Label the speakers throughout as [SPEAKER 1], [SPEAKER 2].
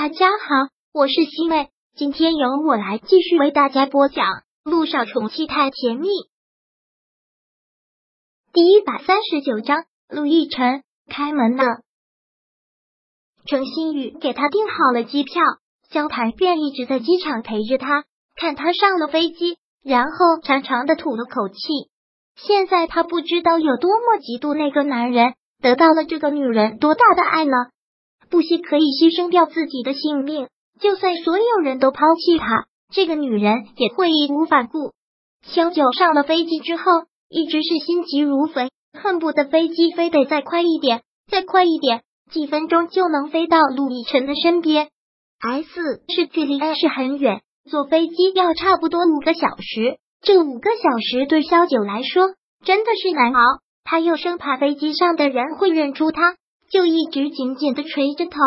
[SPEAKER 1] 大家好，我是西妹，今天由我来继续为大家播讲《路上宠妻太甜蜜》第一百三十九章。陆亦辰开门了，程新宇给他订好了机票，萧谈便一直在机场陪着他，看他上了飞机，然后长长的吐了口气。现在他不知道有多么嫉妒那个男人得到了这个女人多大的爱呢？不惜可以牺牲掉自己的性命，就算所有人都抛弃他，这个女人也会义无反顾。萧九上了飞机之后，一直是心急如焚，恨不得飞机飞得再快一点，再快一点，几分钟就能飞到陆亦辰的身边。S 是距离 A 是很远，坐飞机要差不多五个小时。这五个小时对萧九来说真的是难熬，他又生怕飞机上的人会认出他。就一直紧紧的垂着头，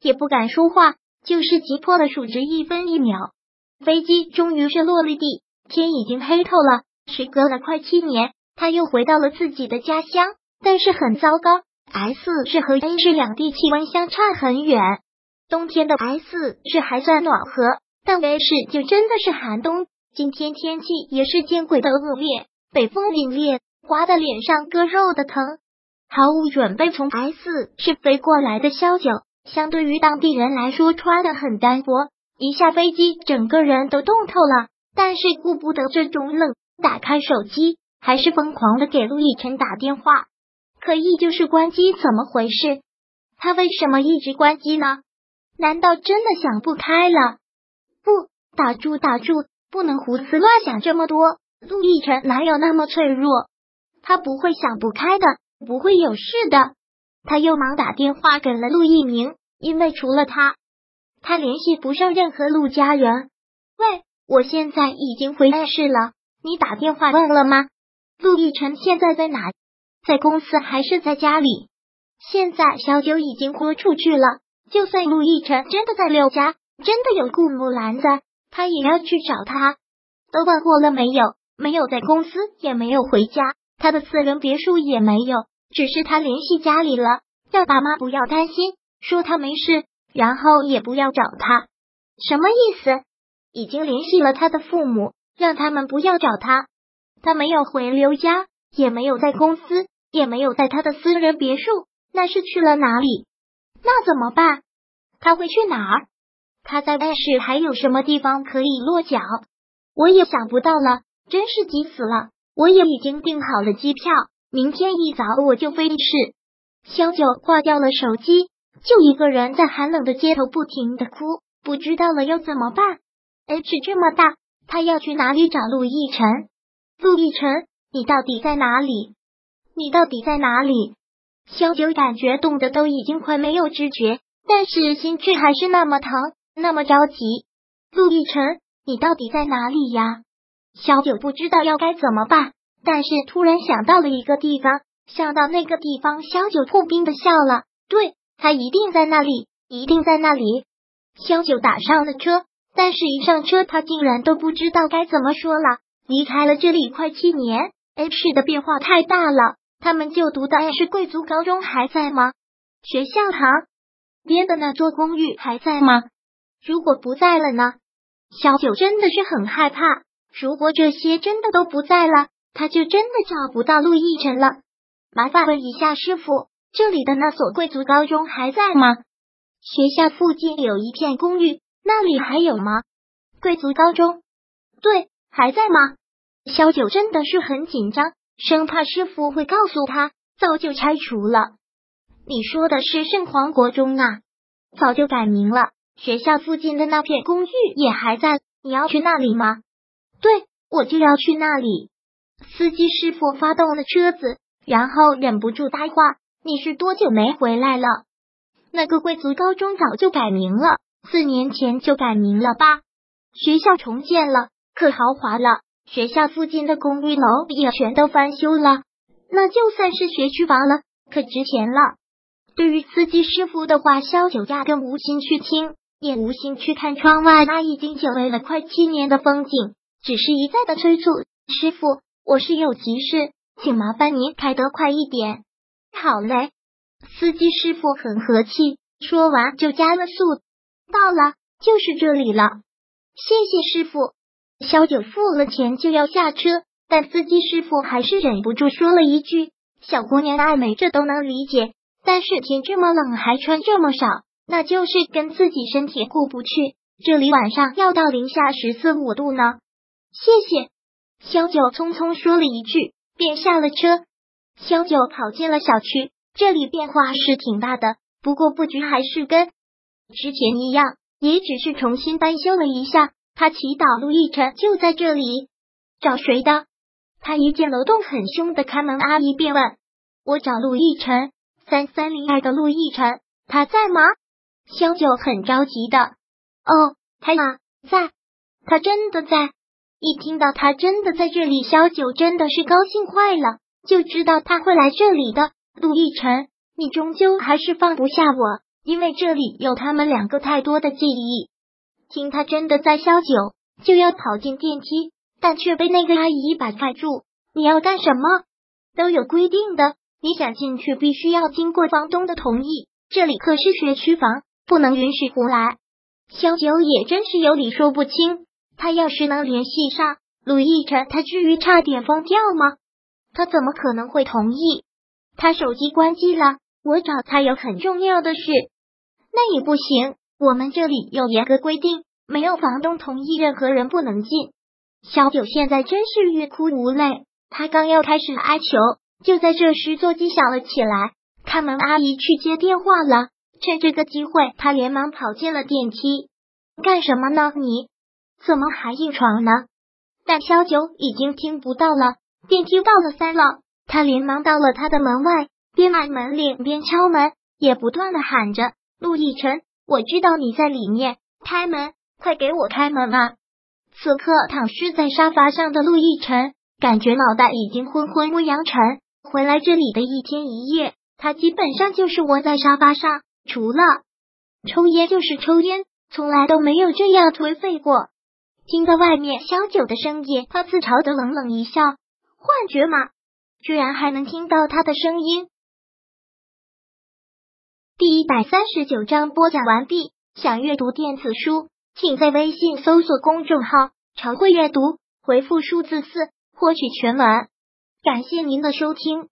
[SPEAKER 1] 也不敢说话，就是急迫的数着一分一秒。飞机终于是落了地，天已经黑透了。时隔了快七年，他又回到了自己的家乡，但是很糟糕，S 市和 A 市两地气温相差很远。冬天的 S 市还算暖和，但 A 市就真的是寒冬。今天天气也是见鬼的恶劣，北风凛冽，刮得脸上割肉的疼。毫无准备从 S 市飞过来的萧九，相对于当地人来说穿的很单薄。一下飞机，整个人都冻透了。但是顾不得这种冷，打开手机，还是疯狂的给陆亦辰打电话。可依旧是关机，怎么回事？他为什么一直关机呢？难道真的想不开了？不，打住打住，不能胡思乱想这么多。陆亦辰哪有那么脆弱？他不会想不开的。不会有事的。他又忙打电话给了陆一鸣，因为除了他，他联系不上任何陆家人。喂，我现在已经回来市了，你打电话问了吗？陆亦辰现在在哪？在公司还是在家里？现在小九已经豁出去了，就算陆亦辰真的在刘家，真的有顾木兰在，他也要去找他。都问过了没有？没有在公司，也没有回家，他的私人别墅也没有。只是他联系家里了，叫爸妈不要担心，说他没事，然后也不要找他。什么意思？已经联系了他的父母，让他们不要找他。他没有回刘家，也没有在公司，也没有在他的私人别墅，那是去了哪里？那怎么办？他会去哪儿？他在外市还有什么地方可以落脚？我也想不到了，真是急死了。我也已经订好了机票。明天一早我就飞市。萧九挂掉了手机，就一个人在寒冷的街头不停的哭，不知道了要怎么办。H 这么大，他要去哪里找陆亦辰？陆亦辰，你到底在哪里？你到底在哪里？萧九感觉冻得都已经快没有知觉，但是心却还是那么疼，那么着急。陆亦辰，你到底在哪里呀？萧九不知道要该怎么办。但是突然想到了一个地方，想到那个地方，萧九破冰的笑了。对他一定在那里，一定在那里。萧九打上了车，但是一上车，他竟然都不知道该怎么说了。离开了这里快七年，H 的变化太大了。他们就读的 H 贵族高中还在吗？学校旁边的那座公寓还在吗？如果不在了呢？萧九真的是很害怕。如果这些真的都不在了。他就真的找不到陆亦辰了。麻烦问一下师傅，这里的那所贵族高中还在吗？学校附近有一片公寓，那里还有吗？贵族高中，对，还在吗？萧九真的是很紧张，生怕师傅会告诉他早就拆除了。你说的是圣皇国中啊？早就改名了。学校附近的那片公寓也还在，你要去那里吗？对，我就要去那里。司机师傅发动了车子，然后忍不住搭话：“你是多久没回来了？那个贵族高中早就改名了，四年前就改名了吧？学校重建了，可豪华了。学校附近的公寓楼也全都翻修了，那就算是学区房了，可值钱了。”对于司机师傅的话，萧九压根无心去听，也无心去看窗外那已经久违了快七年的风景，只是一再的催促师傅。我是有急事，请麻烦您开得快一点。好嘞，司机师傅很和气，说完就加了速。到了，就是这里了。谢谢师傅。小九付了钱就要下车，但司机师傅还是忍不住说了一句：“小姑娘爱美，这都能理解。但是天这么冷，还穿这么少，那就是跟自己身体过不去。这里晚上要到零下十四五度呢。”谢谢。萧九匆匆说了一句，便下了车。萧九跑进了小区，这里变化是挺大的，不过布局还是跟之前一样，也只是重新翻修了一下。他祈祷陆亦辰就在这里，找谁的？他一见楼栋很凶的开门阿姨，便问：“我找陆亦辰，三三零二的陆亦辰，他在吗？”萧九很着急的：“哦，他啊，在，他真的在。”一听到他真的在这里，萧九真的是高兴坏了，就知道他会来这里的。陆亦辰，你终究还是放不下我，因为这里有他们两个太多的记忆。听他真的在消酒，就要跑进电梯，但却被那个阿姨一把拽住。你要干什么？都有规定的，你想进去必须要经过房东的同意。这里可是学区房，不能允许胡来。萧九也真是有理说不清。他要是能联系上陆亦辰，他至于差点疯掉吗？他怎么可能会同意？他手机关机了，我找他有很重要的事。那也不行。我们这里有严格规定，没有房东同意，任何人不能进。小九现在真是欲哭无泪，他刚要开始哀求，就在这时座机响了起来，看门阿姨去接电话了。趁这个机会，他连忙跑进了电梯。干什么呢？你怎么还硬闯呢？但萧九已经听不到了。电梯到了三楼，他连忙到了他的门外，边按门铃边敲门，也不断的喊着：“陆亦辰。”我知道你在里面，开门，快给我开门啊！此刻躺尸在沙发上的陆亦辰，感觉脑袋已经昏昏乌扬沉。回来这里的一天一夜，他基本上就是窝在沙发上，除了抽烟就是抽烟，从来都没有这样颓废过。听到外面小九的声音，他自嘲的冷冷一笑：“幻觉吗？居然还能听到他的声音。”第一百三十九章播讲完毕。想阅读电子书，请在微信搜索公众号“常会阅读”，回复数字四获取全文。感谢您的收听。